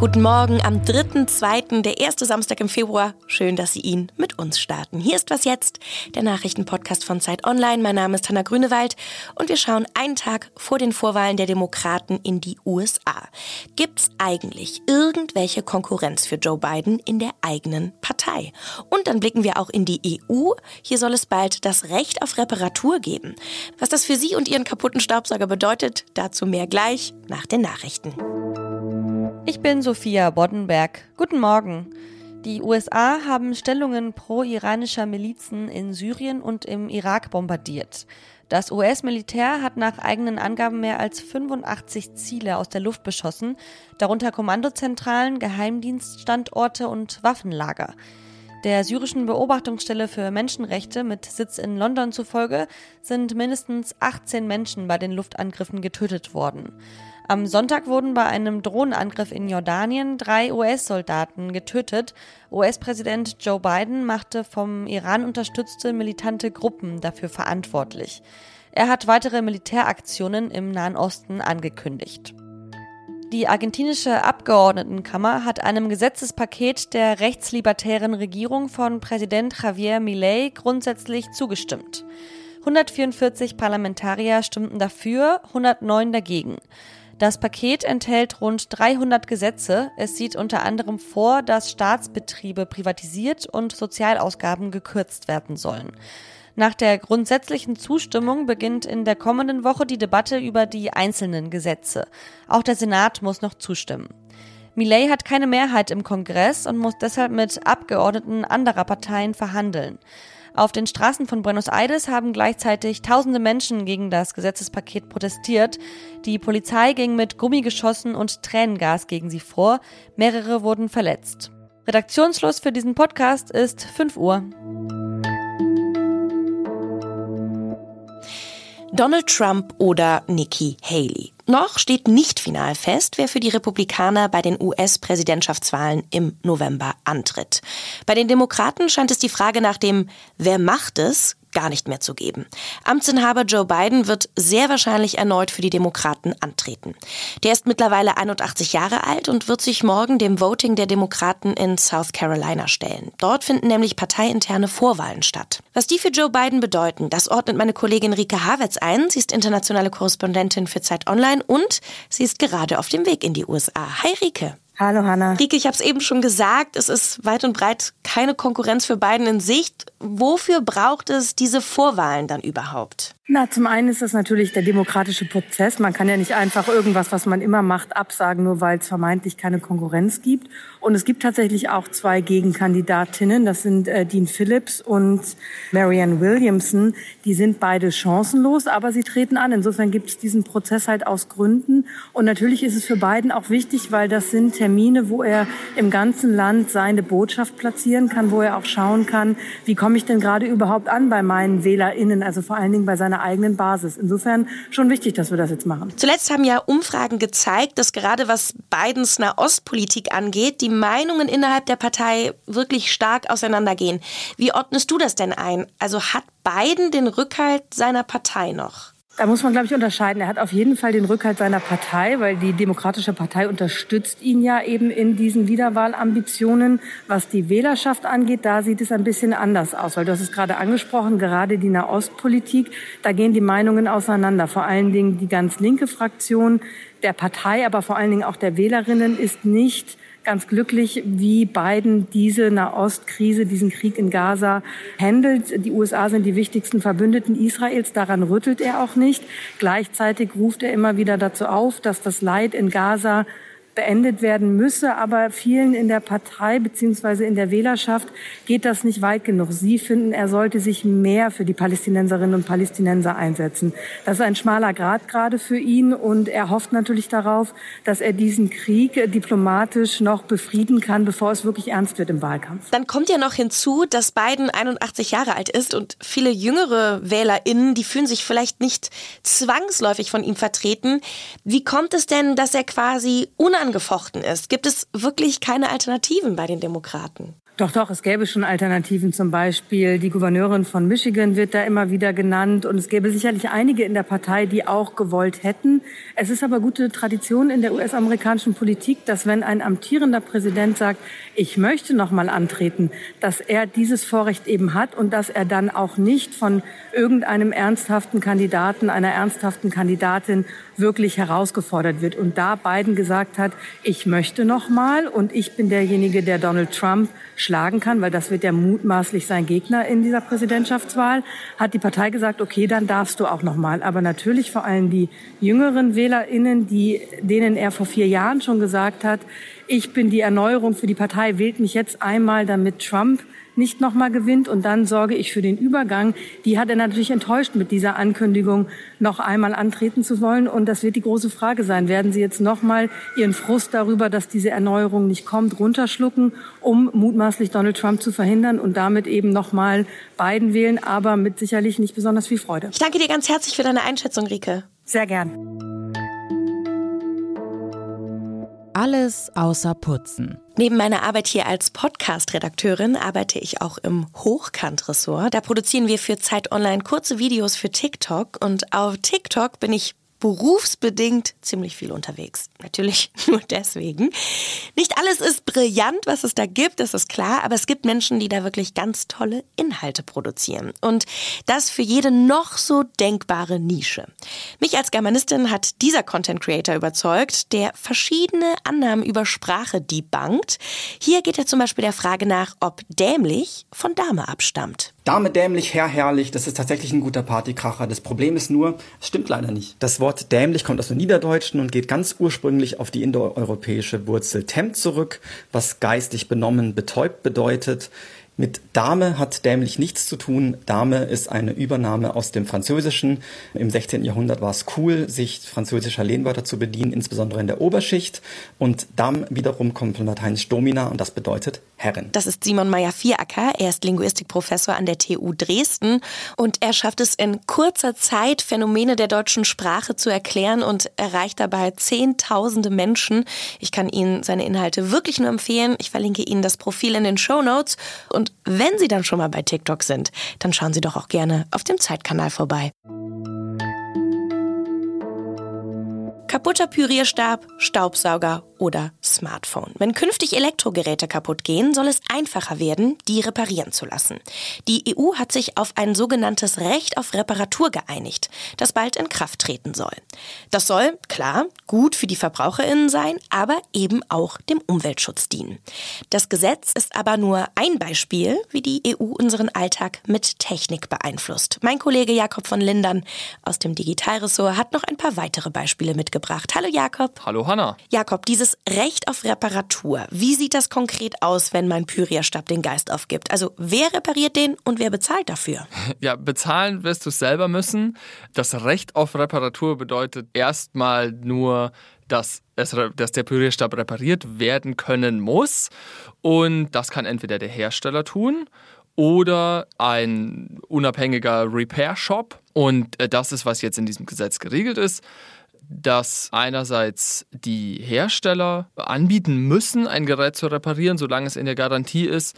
Guten Morgen am 3.2., der erste Samstag im Februar. Schön, dass Sie ihn mit uns starten. Hier ist was jetzt, der Nachrichtenpodcast von Zeit Online. Mein Name ist Hanna Grünewald und wir schauen einen Tag vor den Vorwahlen der Demokraten in die USA. Gibt's eigentlich irgendwelche Konkurrenz für Joe Biden in der eigenen Partei? Und dann blicken wir auch in die EU. Hier soll es bald das Recht auf Reparatur geben. Was das für Sie und Ihren kaputten Staubsauger bedeutet, dazu mehr gleich nach den Nachrichten. Ich bin Sophia Boddenberg. Guten Morgen. Die USA haben Stellungen pro-iranischer Milizen in Syrien und im Irak bombardiert. Das US-Militär hat nach eigenen Angaben mehr als 85 Ziele aus der Luft beschossen, darunter Kommandozentralen, Geheimdienststandorte und Waffenlager. Der syrischen Beobachtungsstelle für Menschenrechte mit Sitz in London zufolge sind mindestens 18 Menschen bei den Luftangriffen getötet worden. Am Sonntag wurden bei einem Drohnenangriff in Jordanien drei US-Soldaten getötet. US-Präsident Joe Biden machte vom Iran unterstützte militante Gruppen dafür verantwortlich. Er hat weitere Militäraktionen im Nahen Osten angekündigt. Die argentinische Abgeordnetenkammer hat einem Gesetzespaket der rechtslibertären Regierung von Präsident Javier Milei grundsätzlich zugestimmt. 144 Parlamentarier stimmten dafür, 109 dagegen. Das Paket enthält rund 300 Gesetze. Es sieht unter anderem vor, dass Staatsbetriebe privatisiert und Sozialausgaben gekürzt werden sollen. Nach der grundsätzlichen Zustimmung beginnt in der kommenden Woche die Debatte über die einzelnen Gesetze. Auch der Senat muss noch zustimmen. Millet hat keine Mehrheit im Kongress und muss deshalb mit Abgeordneten anderer Parteien verhandeln. Auf den Straßen von Buenos Aires haben gleichzeitig tausende Menschen gegen das Gesetzespaket protestiert. Die Polizei ging mit Gummigeschossen und Tränengas gegen sie vor. Mehrere wurden verletzt. Redaktionsschluss für diesen Podcast ist 5 Uhr. Donald Trump oder Nikki Haley. Noch steht nicht final fest, wer für die Republikaner bei den US-Präsidentschaftswahlen im November antritt. Bei den Demokraten scheint es die Frage nach dem Wer macht es gar nicht mehr zu geben. Amtsinhaber Joe Biden wird sehr wahrscheinlich erneut für die Demokraten antreten. Der ist mittlerweile 81 Jahre alt und wird sich morgen dem Voting der Demokraten in South Carolina stellen. Dort finden nämlich parteiinterne Vorwahlen statt. Was die für Joe Biden bedeuten, das ordnet meine Kollegin Rike Havertz ein. Sie ist internationale Korrespondentin für Zeit Online und sie ist gerade auf dem Weg in die USA. Hi Rike. Hallo Hanna. Rike, ich habe es eben schon gesagt, es ist weit und breit keine Konkurrenz für Biden in Sicht. Wofür braucht es diese Vorwahlen dann überhaupt? Na, zum einen ist das natürlich der demokratische Prozess. Man kann ja nicht einfach irgendwas, was man immer macht, absagen, nur weil es vermeintlich keine Konkurrenz gibt. Und es gibt tatsächlich auch zwei Gegenkandidatinnen. Das sind äh, Dean Phillips und Marianne Williamson. Die sind beide chancenlos, aber sie treten an. Insofern gibt es diesen Prozess halt aus Gründen. Und natürlich ist es für Biden auch wichtig, weil das sind Termine, wo er im ganzen Land seine Botschaft platzieren kann, wo er auch schauen kann, wie komme ich denn gerade überhaupt an bei meinen WählerInnen, also vor allen Dingen bei seiner eigenen Basis. Insofern schon wichtig, dass wir das jetzt machen. Zuletzt haben ja Umfragen gezeigt, dass gerade was Bidens Nahostpolitik angeht, die Meinungen innerhalb der Partei wirklich stark auseinandergehen. Wie ordnest du das denn ein? Also hat Biden den Rückhalt seiner Partei noch? Da muss man, glaube ich, unterscheiden. Er hat auf jeden Fall den Rückhalt seiner Partei, weil die Demokratische Partei unterstützt ihn ja eben in diesen Wiederwahlambitionen. Was die Wählerschaft angeht, da sieht es ein bisschen anders aus, weil du hast es gerade angesprochen, gerade die Nahostpolitik, da gehen die Meinungen auseinander. Vor allen Dingen die ganz linke Fraktion der Partei, aber vor allen Dingen auch der Wählerinnen ist nicht ganz glücklich, wie Biden diese Nahostkrise, diesen Krieg in Gaza handelt. Die USA sind die wichtigsten Verbündeten Israels. Daran rüttelt er auch nicht. Gleichzeitig ruft er immer wieder dazu auf, dass das Leid in Gaza beendet werden müsse. Aber vielen in der Partei beziehungsweise in der Wählerschaft geht das nicht weit genug. Sie finden, er sollte sich mehr für die Palästinenserinnen und Palästinenser einsetzen. Das ist ein schmaler Grad gerade für ihn und er hofft natürlich darauf, dass er diesen Krieg diplomatisch noch befrieden kann, bevor es wirklich ernst wird im Wahlkampf. Dann kommt ja noch hinzu, dass Biden 81 Jahre alt ist und viele jüngere WählerInnen, die fühlen sich vielleicht nicht zwangsläufig von ihm vertreten. Wie kommt es denn, dass er quasi unangenehm unangefochten ist? Gibt es wirklich keine Alternativen bei den Demokraten? Doch, doch, es gäbe schon Alternativen. Zum Beispiel die Gouverneurin von Michigan wird da immer wieder genannt. Und es gäbe sicherlich einige in der Partei, die auch gewollt hätten. Es ist aber gute Tradition in der US-amerikanischen Politik, dass wenn ein amtierender Präsident sagt, ich möchte noch mal antreten, dass er dieses Vorrecht eben hat und dass er dann auch nicht von irgendeinem ernsthaften Kandidaten, einer ernsthaften Kandidatin wirklich herausgefordert wird. Und da Biden gesagt hat, ich möchte noch mal und ich bin derjenige, der Donald Trump schlagen kann, weil das wird ja mutmaßlich sein Gegner in dieser Präsidentschaftswahl, hat die Partei gesagt, okay, dann darfst du auch noch mal. Aber natürlich vor allem die jüngeren WählerInnen, die, denen er vor vier Jahren schon gesagt hat, ich bin die Erneuerung für die Partei, wählt mich jetzt einmal, damit Trump nicht nochmal gewinnt und dann sorge ich für den Übergang. Die hat er natürlich enttäuscht mit dieser Ankündigung, noch einmal antreten zu wollen. Und das wird die große Frage sein. Werden Sie jetzt nochmal Ihren Frust darüber, dass diese Erneuerung nicht kommt, runterschlucken, um mutmaßlich Donald Trump zu verhindern und damit eben nochmal Biden wählen, aber mit sicherlich nicht besonders viel Freude. Ich danke dir ganz herzlich für deine Einschätzung, Rike. Sehr gern. Alles außer Putzen. Neben meiner Arbeit hier als Podcast-Redakteurin arbeite ich auch im Hochkant-Ressort. Da produzieren wir für Zeit Online kurze Videos für TikTok und auf TikTok bin ich berufsbedingt ziemlich viel unterwegs. Natürlich nur deswegen. Nicht alles ist brillant, was es da gibt, das ist klar, aber es gibt Menschen, die da wirklich ganz tolle Inhalte produzieren. Und das für jede noch so denkbare Nische. Mich als Germanistin hat dieser Content Creator überzeugt, der verschiedene Annahmen über Sprache debunkt. Hier geht er zum Beispiel der Frage nach, ob dämlich von Dame abstammt. Dame dämlich, Herr herrlich, das ist tatsächlich ein guter Partykracher. Das Problem ist nur, es stimmt leider nicht. Das Wort dämlich kommt aus dem Niederdeutschen und geht ganz ursprünglich auf die indoeuropäische Wurzel tem zurück, was geistig benommen, betäubt bedeutet. Mit Dame hat dämlich nichts zu tun. Dame ist eine Übernahme aus dem Französischen. Im 16. Jahrhundert war es cool, sich französischer Lehnwörter zu bedienen, insbesondere in der Oberschicht. Und Dame wiederum kommt von Lateinisch Domina und das bedeutet Herrin. Das ist Simon Meyer-Vieracker. Er ist Linguistikprofessor an der TU Dresden und er schafft es in kurzer Zeit, Phänomene der deutschen Sprache zu erklären und erreicht dabei Zehntausende Menschen. Ich kann Ihnen seine Inhalte wirklich nur empfehlen. Ich verlinke Ihnen das Profil in den Show Notes und wenn Sie dann schon mal bei TikTok sind, dann schauen Sie doch auch gerne auf dem Zeitkanal vorbei. Kaputter Pürierstab, Staubsauger oder Smartphone. Wenn künftig Elektrogeräte kaputt gehen, soll es einfacher werden, die reparieren zu lassen. Die EU hat sich auf ein sogenanntes Recht auf Reparatur geeinigt, das bald in Kraft treten soll. Das soll, klar, gut für die Verbraucherinnen sein, aber eben auch dem Umweltschutz dienen. Das Gesetz ist aber nur ein Beispiel, wie die EU unseren Alltag mit Technik beeinflusst. Mein Kollege Jakob von Lindern aus dem Digitalressort hat noch ein paar weitere Beispiele mitgebracht. Hallo Jakob. Hallo Hanna. Jakob, dieses dieses Recht auf Reparatur, wie sieht das konkret aus, wenn mein Pyrierstab den Geist aufgibt? Also wer repariert den und wer bezahlt dafür? Ja, bezahlen wirst du es selber müssen. Das Recht auf Reparatur bedeutet erstmal nur, dass, es, dass der Pürierstab repariert werden können muss. Und das kann entweder der Hersteller tun oder ein unabhängiger Repair Shop. Und äh, das ist, was jetzt in diesem Gesetz geregelt ist dass einerseits die Hersteller anbieten müssen, ein Gerät zu reparieren, solange es in der Garantie ist,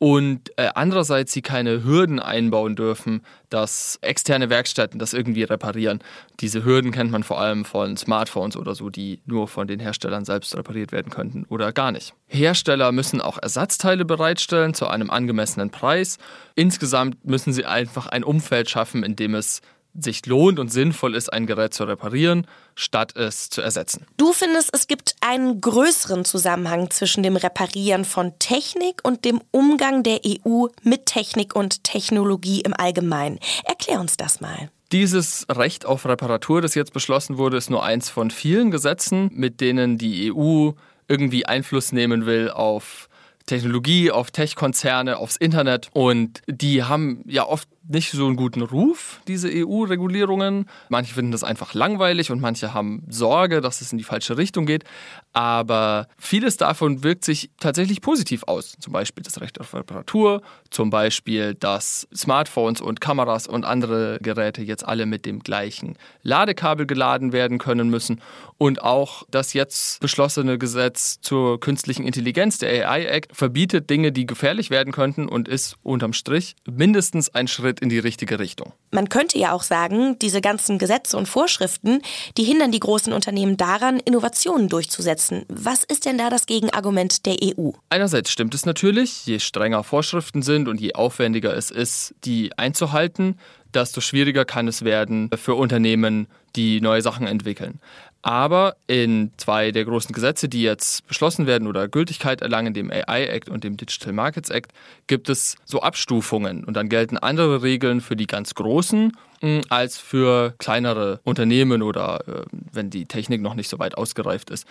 und äh, andererseits sie keine Hürden einbauen dürfen, dass externe Werkstätten das irgendwie reparieren. Diese Hürden kennt man vor allem von Smartphones oder so, die nur von den Herstellern selbst repariert werden könnten oder gar nicht. Hersteller müssen auch Ersatzteile bereitstellen zu einem angemessenen Preis. Insgesamt müssen sie einfach ein Umfeld schaffen, in dem es sich lohnt und sinnvoll ist, ein Gerät zu reparieren, statt es zu ersetzen. Du findest, es gibt einen größeren Zusammenhang zwischen dem Reparieren von Technik und dem Umgang der EU mit Technik und Technologie im Allgemeinen. Erklär uns das mal. Dieses Recht auf Reparatur, das jetzt beschlossen wurde, ist nur eins von vielen Gesetzen, mit denen die EU irgendwie Einfluss nehmen will auf Technologie, auf Tech-Konzerne, aufs Internet. Und die haben ja oft nicht so einen guten Ruf, diese EU-Regulierungen. Manche finden das einfach langweilig und manche haben Sorge, dass es in die falsche Richtung geht. Aber vieles davon wirkt sich tatsächlich positiv aus. Zum Beispiel das Recht auf Reparatur, zum Beispiel, dass Smartphones und Kameras und andere Geräte jetzt alle mit dem gleichen Ladekabel geladen werden können müssen. Und auch das jetzt beschlossene Gesetz zur künstlichen Intelligenz, der AI Act, verbietet Dinge, die gefährlich werden könnten und ist unterm Strich mindestens ein Schritt in die richtige Richtung. Man könnte ja auch sagen, diese ganzen Gesetze und Vorschriften, die hindern die großen Unternehmen daran, Innovationen durchzusetzen. Was ist denn da das Gegenargument der EU? Einerseits stimmt es natürlich, je strenger Vorschriften sind und je aufwendiger es ist, die einzuhalten, desto schwieriger kann es werden für Unternehmen, die neue Sachen entwickeln. Aber in zwei der großen Gesetze, die jetzt beschlossen werden oder Gültigkeit erlangen, dem AI Act und dem Digital Markets Act, gibt es so Abstufungen. Und dann gelten andere Regeln für die ganz großen hm, als für kleinere Unternehmen oder äh, wenn die Technik noch nicht so weit ausgereift ist.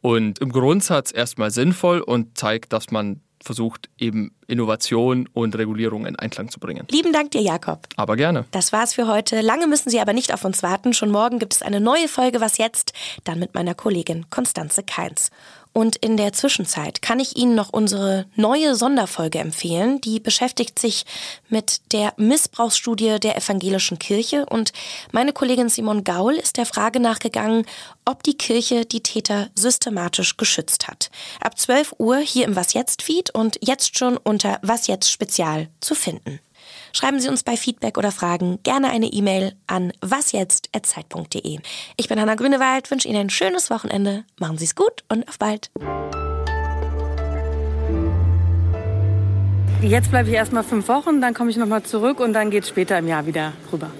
Und im Grundsatz erstmal sinnvoll und zeigt, dass man versucht, eben Innovation und Regulierung in Einklang zu bringen. Lieben Dank dir, Jakob. Aber gerne. Das war's für heute. Lange müssen Sie aber nicht auf uns warten. Schon morgen gibt es eine neue Folge Was jetzt? Dann mit meiner Kollegin Konstanze Keins. Und in der Zwischenzeit kann ich Ihnen noch unsere neue Sonderfolge empfehlen. Die beschäftigt sich mit der Missbrauchsstudie der evangelischen Kirche. Und meine Kollegin Simon Gaul ist der Frage nachgegangen, ob die Kirche die Täter systematisch geschützt hat. Ab 12 Uhr hier im Was jetzt Feed und jetzt schon unter Was jetzt Spezial zu finden. Schreiben Sie uns bei Feedback oder Fragen gerne eine E-Mail an wasjetzt.zeit.de. Ich bin Hanna Grünewald, wünsche Ihnen ein schönes Wochenende. Machen Sie es gut und auf bald. Jetzt bleibe ich erstmal fünf Wochen, dann komme ich nochmal zurück und dann geht es später im Jahr wieder rüber.